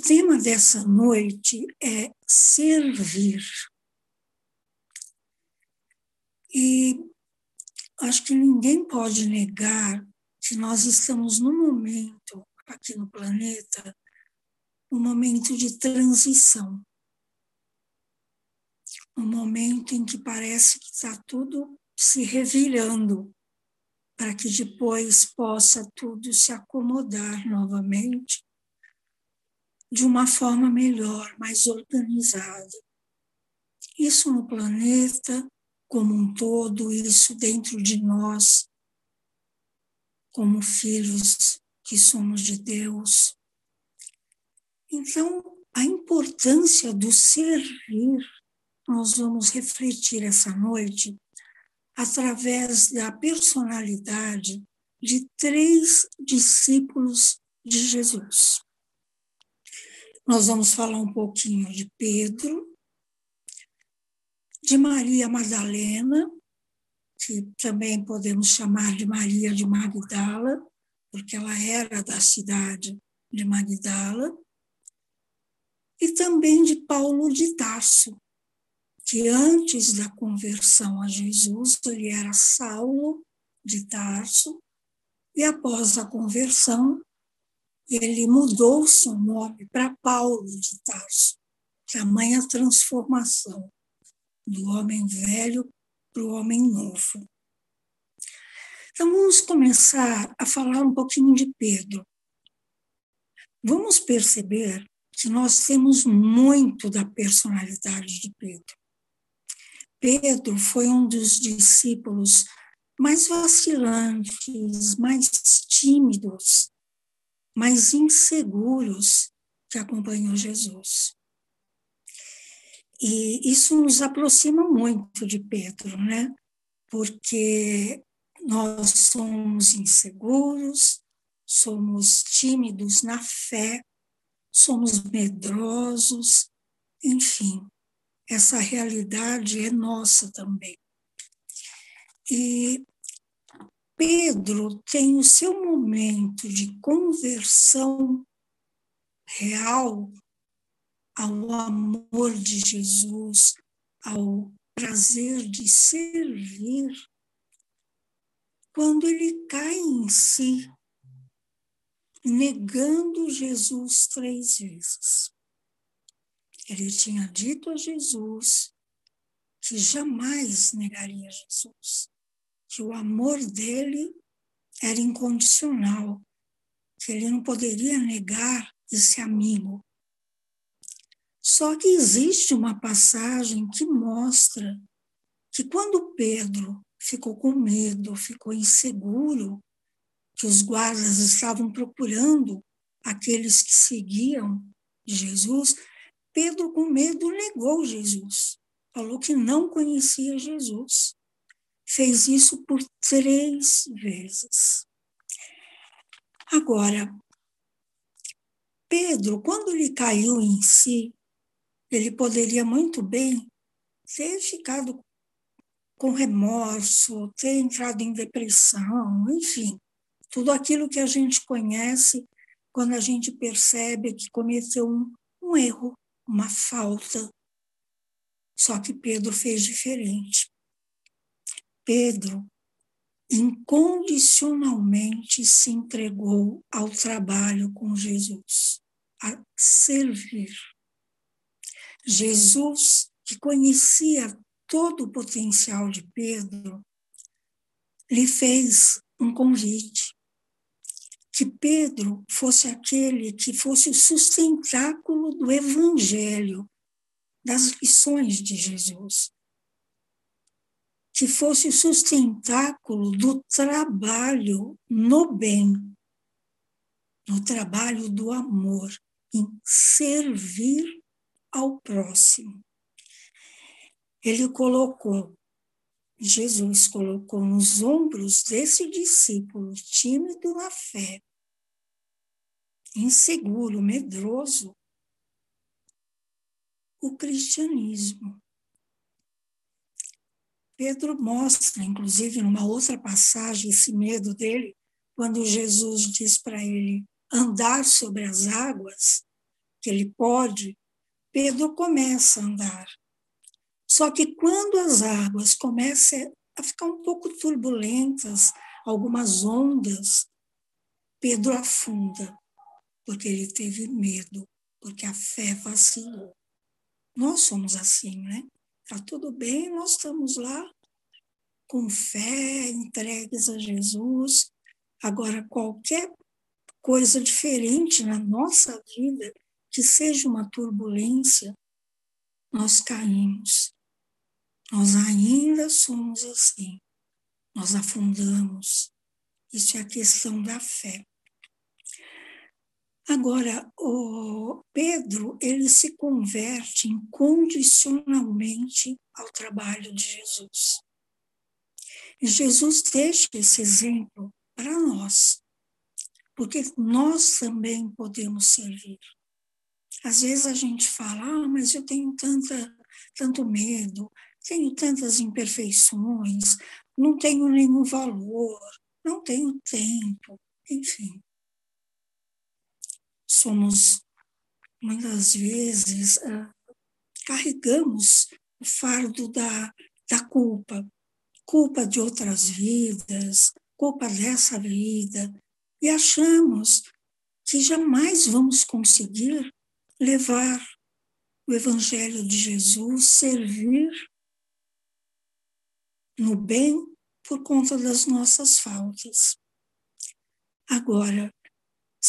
o tema dessa noite é servir. E acho que ninguém pode negar que nós estamos num momento aqui no planeta, um momento de transição. Um momento em que parece que está tudo se revirando para que depois possa tudo se acomodar novamente de uma forma melhor, mais organizada. Isso no planeta como um todo, isso dentro de nós, como filhos que somos de Deus. Então, a importância do servir, nós vamos refletir essa noite através da personalidade de três discípulos de Jesus. Nós vamos falar um pouquinho de Pedro, de Maria Madalena, que também podemos chamar de Maria de Magdala, porque ela era da cidade de Magdala, e também de Paulo de Tarso, que antes da conversão a Jesus, ele era Saulo de Tarso, e após a conversão, ele mudou seu nome para Paulo de Tarso, tamanha transformação do homem velho para o homem novo. Então, vamos começar a falar um pouquinho de Pedro. Vamos perceber que nós temos muito da personalidade de Pedro. Pedro foi um dos discípulos mais vacilantes, mais tímidos, mais inseguros que acompanhou Jesus. E isso nos aproxima muito de Pedro, né? Porque nós somos inseguros, somos tímidos na fé, somos medrosos, enfim, essa realidade é nossa também. E Pedro tem o seu momento de conversão real ao amor de Jesus, ao prazer de servir, quando ele cai em si, negando Jesus três vezes. Ele tinha dito a Jesus que jamais negaria Jesus, que o amor dele era incondicional, que ele não poderia negar esse amigo. Só que existe uma passagem que mostra que quando Pedro ficou com medo, ficou inseguro, que os guardas estavam procurando aqueles que seguiam Jesus, Pedro, com medo, negou Jesus. Falou que não conhecia Jesus. Fez isso por três vezes. Agora, Pedro, quando ele caiu em si, ele poderia muito bem ter ficado com remorso, ter entrado em depressão, enfim, tudo aquilo que a gente conhece quando a gente percebe que cometeu um, um erro, uma falta. Só que Pedro fez diferente. Pedro incondicionalmente se entregou ao trabalho com Jesus, a servir. Jesus, que conhecia todo o potencial de Pedro, lhe fez um convite que Pedro fosse aquele que fosse o sustentáculo do evangelho, das lições de Jesus. Que fosse o sustentáculo do trabalho no bem, no trabalho do amor, em servir ao próximo. Ele colocou Jesus colocou nos ombros desse discípulo tímido na fé inseguro, medroso, o cristianismo. Pedro mostra, inclusive, numa outra passagem, esse medo dele, quando Jesus diz para ele andar sobre as águas, que ele pode, Pedro começa a andar. Só que quando as águas começam a ficar um pouco turbulentas, algumas ondas, Pedro afunda, porque ele teve medo, porque a fé vacilou. Nós somos assim, né? Tá tudo bem, nós estamos lá com fé, entregues a Jesus. Agora, qualquer coisa diferente na nossa vida, que seja uma turbulência, nós caímos. Nós ainda somos assim. Nós afundamos. Isso é a questão da fé. Agora, o Pedro, ele se converte incondicionalmente ao trabalho de Jesus. E Jesus deixa esse exemplo para nós, porque nós também podemos servir. Às vezes a gente fala, ah, mas eu tenho tanta, tanto medo, tenho tantas imperfeições, não tenho nenhum valor, não tenho tempo, enfim somos, muitas vezes, uh, carregamos o fardo da, da culpa, culpa de outras vidas, culpa dessa vida, e achamos que jamais vamos conseguir levar o Evangelho de Jesus, servir no bem por conta das nossas faltas. Agora,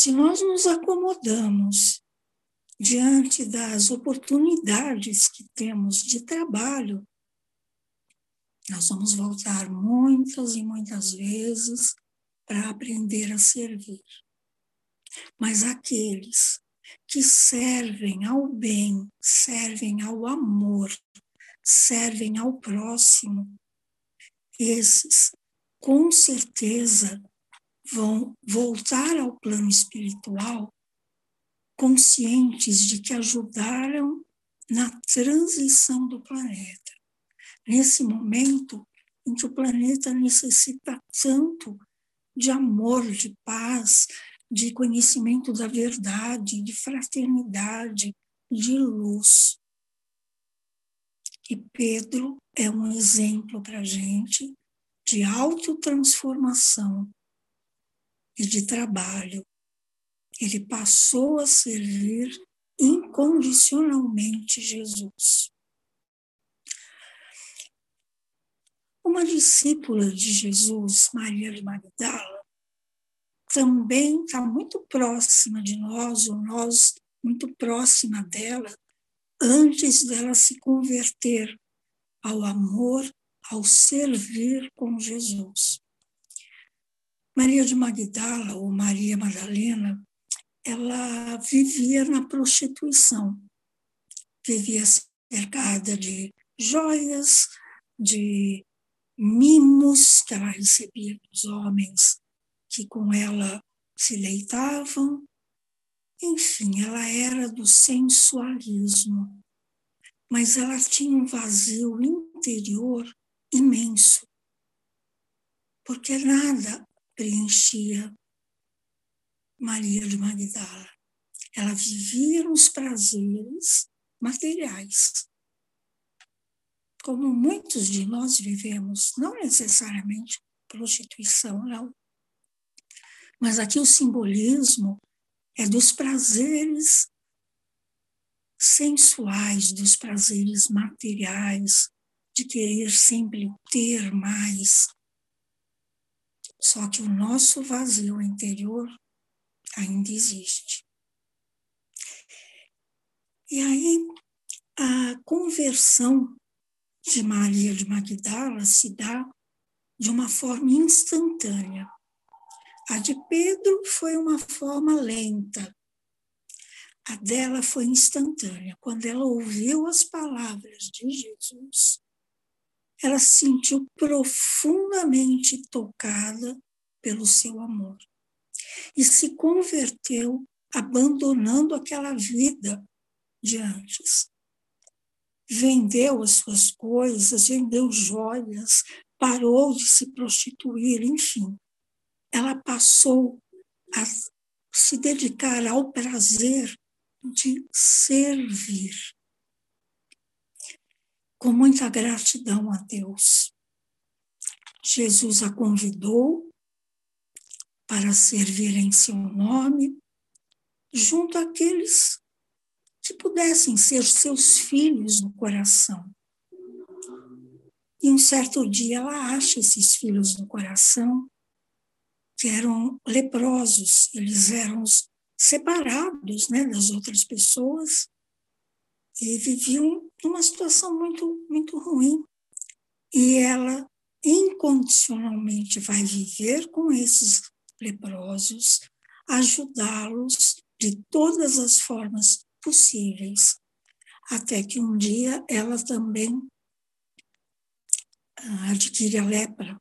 se nós nos acomodamos diante das oportunidades que temos de trabalho, nós vamos voltar muitas e muitas vezes para aprender a servir. Mas aqueles que servem ao bem, servem ao amor, servem ao próximo, esses, com certeza, vão voltar ao plano espiritual conscientes de que ajudaram na transição do planeta. Nesse momento em que o planeta necessita tanto de amor, de paz, de conhecimento da verdade, de fraternidade, de luz. E Pedro é um exemplo para a gente de autotransformação e de trabalho. Ele passou a servir incondicionalmente Jesus. Uma discípula de Jesus, Maria de Magdala, também está muito próxima de nós, ou nós muito próxima dela, antes dela se converter ao amor, ao servir com Jesus. Maria de Magdala, ou Maria Madalena, ela vivia na prostituição, vivia cercada de joias, de mimos que ela recebia dos homens que com ela se deitavam. Enfim, ela era do sensualismo, mas ela tinha um vazio interior imenso, porque nada preenchia Maria de Magdala. Ela vivia nos prazeres materiais, como muitos de nós vivemos, não necessariamente prostituição, não. Mas aqui o simbolismo é dos prazeres sensuais, dos prazeres materiais, de querer sempre ter mais, só que o nosso vazio interior ainda existe. E aí, a conversão de Maria de Magdala se dá de uma forma instantânea. A de Pedro foi uma forma lenta. A dela foi instantânea. Quando ela ouviu as palavras de Jesus, ela se sentiu profundamente tocada pelo seu amor e se converteu, abandonando aquela vida de antes. Vendeu as suas coisas, vendeu joias, parou de se prostituir, enfim. Ela passou a se dedicar ao prazer de servir. Com muita gratidão a Deus, Jesus a convidou para servir em seu nome, junto àqueles que pudessem ser seus filhos no coração. E um certo dia ela acha esses filhos no coração que eram leprosos, eles eram separados né, das outras pessoas e viviam numa situação muito, muito ruim. E ela incondicionalmente vai viver com esses leprosos, ajudá-los de todas as formas possíveis, até que um dia ela também ah, adquire a lepra.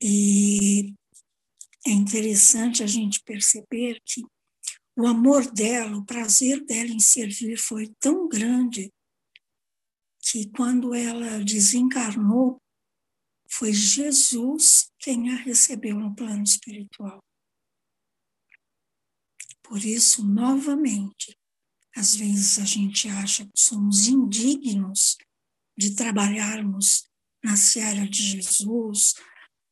E é interessante a gente perceber que o amor dela, o prazer dela em servir foi tão grande que quando ela desencarnou, foi Jesus quem a recebeu no plano espiritual. Por isso, novamente, às vezes a gente acha que somos indignos de trabalharmos na seara de Jesus,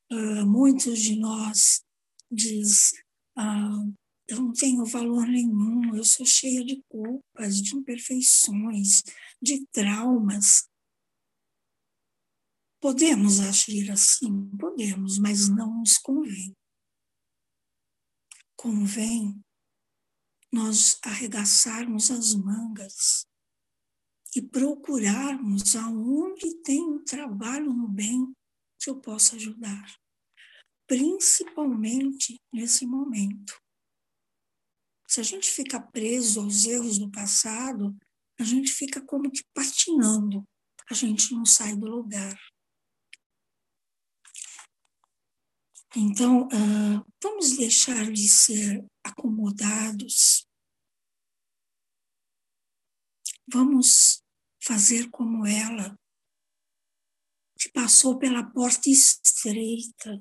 Uh, muitos de nós diz uh, eu não tenho valor nenhum, eu sou cheia de culpas, de imperfeições, de traumas. Podemos agir assim? Podemos, mas não nos convém. Convém nós arregaçarmos as mangas e procurarmos aonde tem um trabalho no bem que eu possa ajudar, principalmente nesse momento. Se a gente fica preso aos erros do passado, a gente fica como que patinando, a gente não sai do lugar. Então, uh, vamos deixar de ser acomodados. Vamos fazer como ela, que passou pela porta estreita.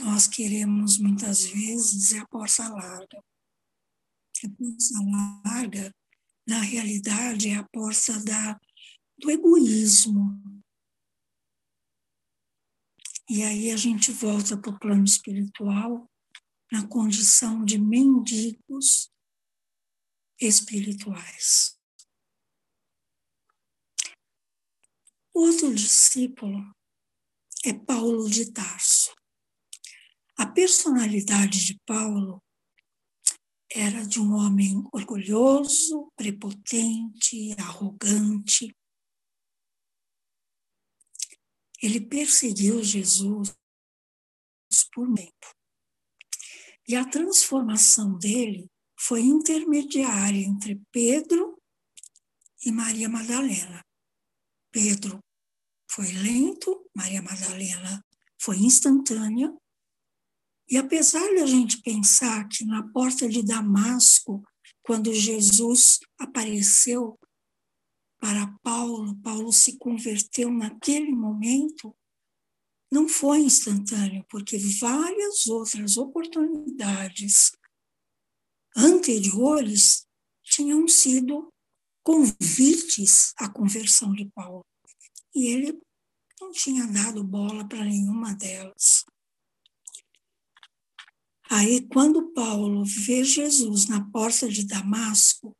Nós queremos muitas vezes é a porta larga. A porta larga, na realidade, é a porta da, do egoísmo. E aí a gente volta para o plano espiritual na condição de mendigos espirituais. Outro discípulo é Paulo de Tarso. A personalidade de Paulo era de um homem orgulhoso, prepotente, arrogante. Ele perseguiu Jesus por um tempo. E a transformação dele foi intermediária entre Pedro e Maria Madalena. Pedro foi lento, Maria Madalena foi instantânea. E apesar de a gente pensar que na porta de Damasco, quando Jesus apareceu para Paulo, Paulo se converteu naquele momento, não foi instantâneo, porque várias outras oportunidades anteriores tinham sido convites à conversão de Paulo. E ele não tinha dado bola para nenhuma delas. Aí, quando Paulo vê Jesus na porta de Damasco,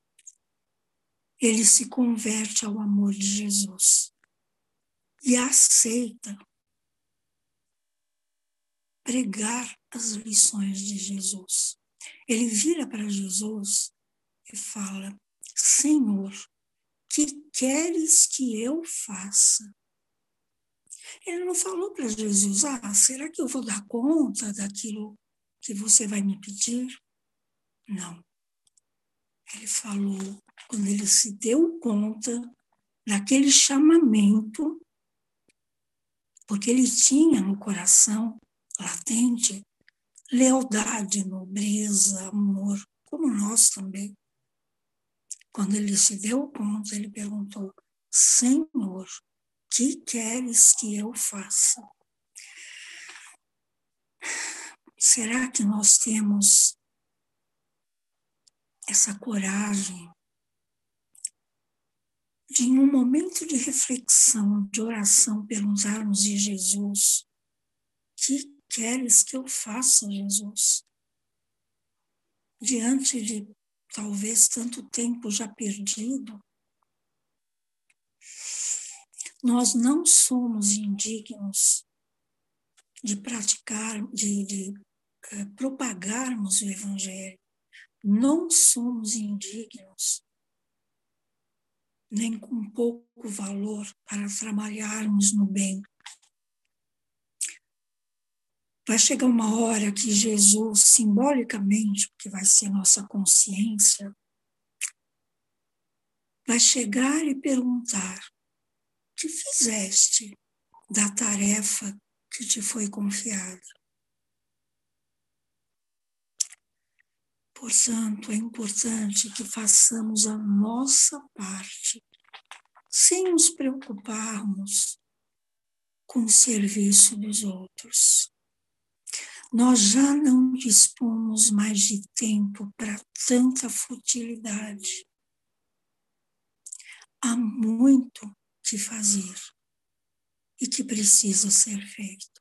ele se converte ao amor de Jesus e aceita pregar as lições de Jesus. Ele vira para Jesus e fala: Senhor, que queres que eu faça? Ele não falou para Jesus, ah, será que eu vou dar conta daquilo que você vai me pedir? Não. Ele falou, quando ele se deu conta daquele chamamento, porque ele tinha no coração latente lealdade, nobreza, amor, como nós também. Quando ele se deu conta, ele perguntou: Senhor, que queres que eu faça? Será que nós temos essa coragem de, em um momento de reflexão, de oração, perguntarmos de Jesus: que queres que eu faça, Jesus? Diante de talvez tanto tempo já perdido, nós não somos indignos de praticar, de, de propagarmos o Evangelho. Não somos indignos, nem com pouco valor para trabalharmos no bem. Vai chegar uma hora que Jesus, simbolicamente, porque vai ser nossa consciência, vai chegar e perguntar: que fizeste da tarefa que te foi confiada? Portanto, é importante que façamos a nossa parte, sem nos preocuparmos com o serviço dos outros. Nós já não dispomos mais de tempo para tanta futilidade. Há muito que fazer e que precisa ser feito.